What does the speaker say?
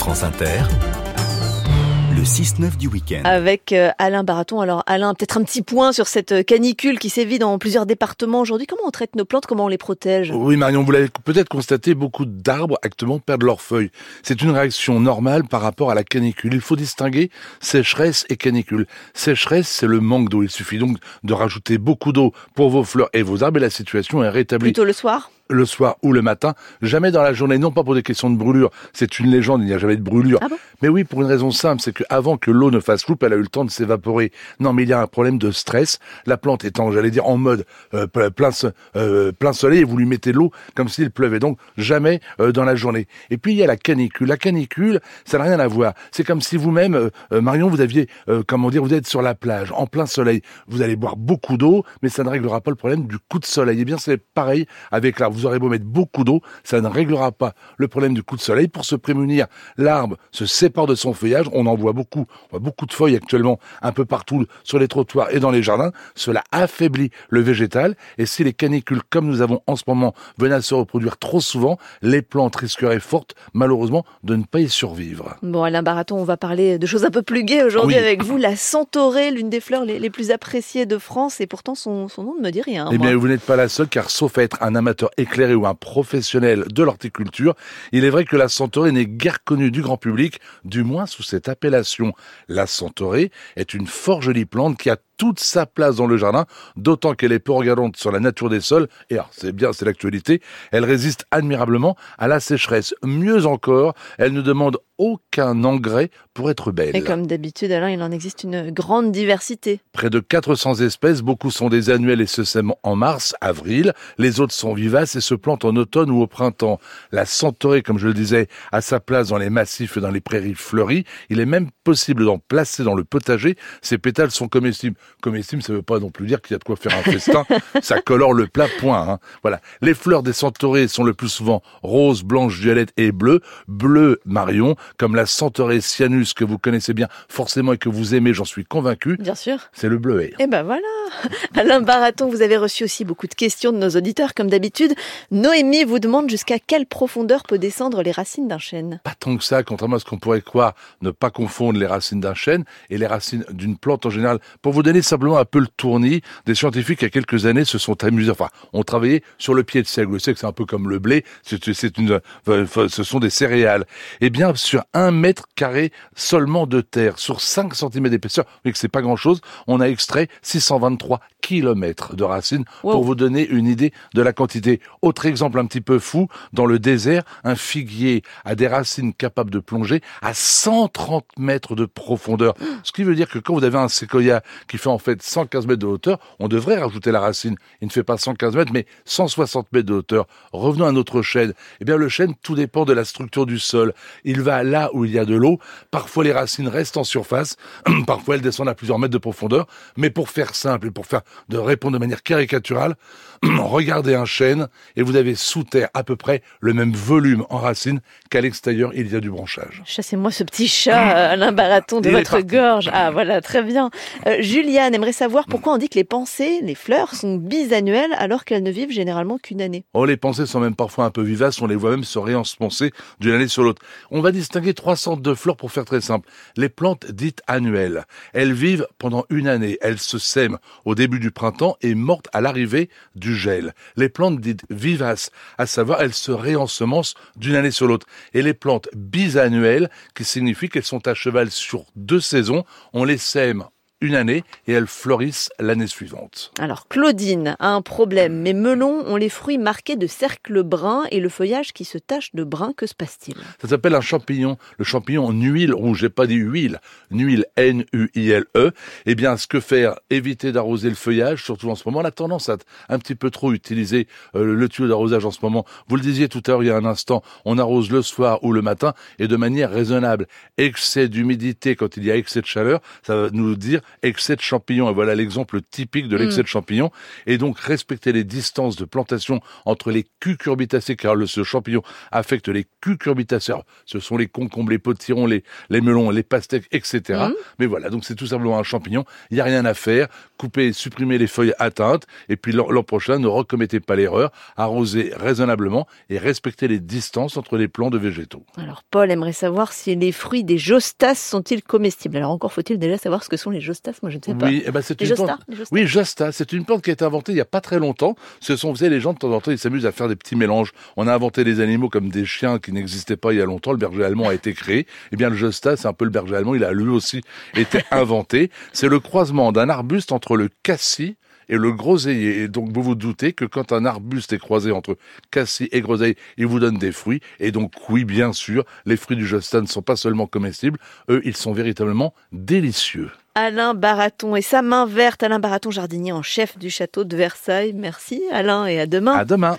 France Inter, le 6-9 du week-end. Avec euh, Alain Baraton. Alors Alain, peut-être un petit point sur cette euh, canicule qui sévit dans plusieurs départements aujourd'hui. Comment on traite nos plantes? Comment on les protège? Oui Marion, vous l'avez peut-être constaté, beaucoup d'arbres actuellement perdent leurs feuilles. C'est une réaction normale par rapport à la canicule. Il faut distinguer sécheresse et canicule. Sécheresse, c'est le manque d'eau. Il suffit donc de rajouter beaucoup d'eau pour vos fleurs et vos arbres et la situation est rétablie. Plutôt le soir? Le soir ou le matin, jamais dans la journée, non pas pour des questions de brûlure, c'est une légende, il n'y a jamais de brûlure. Ah bon? Mais oui, pour une raison simple, c'est qu'avant que l'eau ne fasse loup, elle a eu le temps de s'évaporer. Non, mais il y a un problème de stress. La plante étant, j'allais dire, en mode euh, plein, euh, plein soleil, et vous lui mettez l'eau comme s'il pleuvait. Donc jamais euh, dans la journée. Et puis il y a la canicule. La canicule, ça n'a rien à voir. C'est comme si vous-même, Marion, vous aviez, comment dire, vous êtes sur la plage, en plein soleil. Vous allez boire beaucoup d'eau, mais ça ne réglera pas le problème du coup de soleil. Eh bien, c'est pareil avec l'arbre. Vous aurez beau mettre beaucoup d'eau, ça ne réglera pas le problème du coup de soleil. Pour se prémunir, l'arbre se sépare de son feuillage. On en voit beaucoup. On voit beaucoup de feuilles actuellement un peu partout sur les trottoirs et dans les jardins. Cela affaiblit le végétal. Et si les canicules, comme nous avons en ce moment, venaient à se reproduire trop souvent, les plantes risqueraient fortes, malheureusement, de ne pas y survivre. Bon, Alain Baraton, on va parler de choses un peu plus gaies aujourd'hui avec vous. La centaurée, l'une des fleurs les, plus appréciées de France. Et pourtant, son, nom ne me dit rien. Eh bien, vous n'êtes pas la seule, car sauf à être un amateur éclairé ou un professionnel de l'horticulture, il est vrai que la centaurée n'est guère connue du grand public, du moins sous cette appellation. La centaurée est une fort jolie plante qui a toute sa place dans le jardin, d'autant qu'elle est peu regardante sur la nature des sols, et c'est bien, c'est l'actualité, elle résiste admirablement à la sécheresse. Mieux encore, elle ne demande aucun engrais pour être belle. Et comme d'habitude, Alain, il en existe une grande diversité. Près de 400 espèces, beaucoup sont des annuels et se sèment en mars, avril. Les autres sont vivaces et se plantent en automne ou au printemps. La centaurée, comme je le disais, a sa place dans les massifs et dans les prairies fleuries. Il est même possible d'en placer dans le potager. Ses pétales sont comestibles. Comestibles, ça ne veut pas non plus dire qu'il y a de quoi faire un festin. ça colore le plat, point. Hein. Voilà. Les fleurs des centaurées sont le plus souvent roses, blanches, violettes et bleues. Bleu, marion comme la Centaurée cyanus que vous connaissez bien forcément et que vous aimez, j'en suis convaincu. Bien sûr. C'est le bleuet. Et eh ben voilà. Alain Baraton, vous avez reçu aussi beaucoup de questions de nos auditeurs, comme d'habitude. Noémie vous demande jusqu'à quelle profondeur peut descendre les racines d'un chêne? Pas tant que ça, contrairement à ce qu'on pourrait croire, ne pas confondre les racines d'un chêne et les racines d'une plante en général. Pour vous donner simplement un peu le tournis, des scientifiques il y a quelques années se sont amusés, enfin, ont travaillé sur le pied de seigle. Vous savez que c'est un peu comme le blé, c'est une, ce sont des céréales. Eh bien, sur un mètre carré seulement de terre, sur 5 cm d'épaisseur, mais que c'est pas grand chose, on a extrait 623 kilomètres de racines pour vous donner une idée de la quantité. Autre exemple un petit peu fou, dans le désert, un figuier a des racines capables de plonger à 130 mètres de profondeur. Ce qui veut dire que quand vous avez un séquoia qui fait en fait 115 mètres de hauteur, on devrait rajouter la racine. Il ne fait pas 115 mètres, mais 160 mètres de hauteur. Revenons à notre chêne. Eh bien, le chêne, tout dépend de la structure du sol. Il va là où il y a de l'eau. Parfois, les racines restent en surface. Parfois, elles descendent à plusieurs mètres de profondeur. Mais pour faire simple et pour faire de répondre de manière caricaturale, regardez un chêne et vous avez sous terre à peu près le même volume en racines qu'à l'extérieur il y a du branchage. Chassez-moi ce petit chat, Alain Baraton, de votre gorge. Ah voilà, très bien. Euh, Juliane aimerait savoir pourquoi on dit que les pensées, les fleurs, sont bisannuelles alors qu'elles ne vivent généralement qu'une année. Oh, les pensées sont même parfois un peu vivaces, on les voit même se réensemencer d'une année sur l'autre. On va distinguer trois sortes de fleurs pour faire très simple. Les plantes dites annuelles, elles vivent pendant une année, elles se sèment au début du printemps et mortent à l'arrivée du gel. Les plantes dites vivaces, à savoir elles se réensemencent d'une année sur l'autre. Et les plantes bisannuelles, qui signifie qu'elles sont à cheval sur deux saisons, on les sème une année et elles fleurissent l'année suivante. Alors Claudine a un problème. Mes melons ont les fruits marqués de cercles bruns et le feuillage qui se tache de brun. Que se passe-t-il? Ça s'appelle un champignon. Le champignon nuile rouge. J'ai pas dit huile. Nuile N-U-I-L-E. Eh bien, ce que faire? Éviter d'arroser le feuillage, surtout en ce moment. La tendance à un petit peu trop utiliser euh, le tuyau d'arrosage en ce moment. Vous le disiez tout à l'heure il y a un instant. On arrose le soir ou le matin et de manière raisonnable. Excès d'humidité quand il y a excès de chaleur, ça va nous dire excès de champignons. Et voilà l'exemple typique de l'excès Mm. de champignons. Et donc respecter les distances de plantation entre les cucurbitacées, car le, ce champignon affecte les cucurbitacées. Ce sont les concombres, les potirons, les, les melons, les pastèques, etc. Mm. Mais voilà, donc c'est tout simplement un champignon. Il n'y a rien à faire. Couper, supprimer les feuilles atteintes. Et puis l'an l'an prochain, ne recommettez pas l'erreur. Arrosez raisonnablement et respectez les distances entre les plants de végétaux. Alors Paul aimerait savoir si les fruits des jostas sont-ils comestibles? Alors encore faut-il déjà savoir ce que sont les jostas, moi je ne sais pas. Oui, eh ben c'est Les une plante. les Oui, Josta, c'est une plante qui a été inventée il n'y a pas très longtemps. Ce sont, savez, les gens de temps en temps, ils s'amusent à faire des petits mélanges. On a inventé des animaux comme des chiens qui n'existaient pas il y a longtemps. Le berger allemand a été créé. Eh bien, le Josta, c'est un peu le berger allemand. Il a lui aussi été inventé. C'est le croisement d'un arbuste entre le cassis et le groseillier. Et donc, vous vous doutez que quand un arbuste est croisé entre cassis et groseillier, il vous donne des fruits. Et donc, oui, bien sûr, les fruits du Josta ne sont pas seulement comestibles. Eux, ils sont véritablement délicieux. Alain Baraton et sa main verte. Alain Baraton, jardinier en chef du château de Versailles. Merci Alain et à demain. À demain.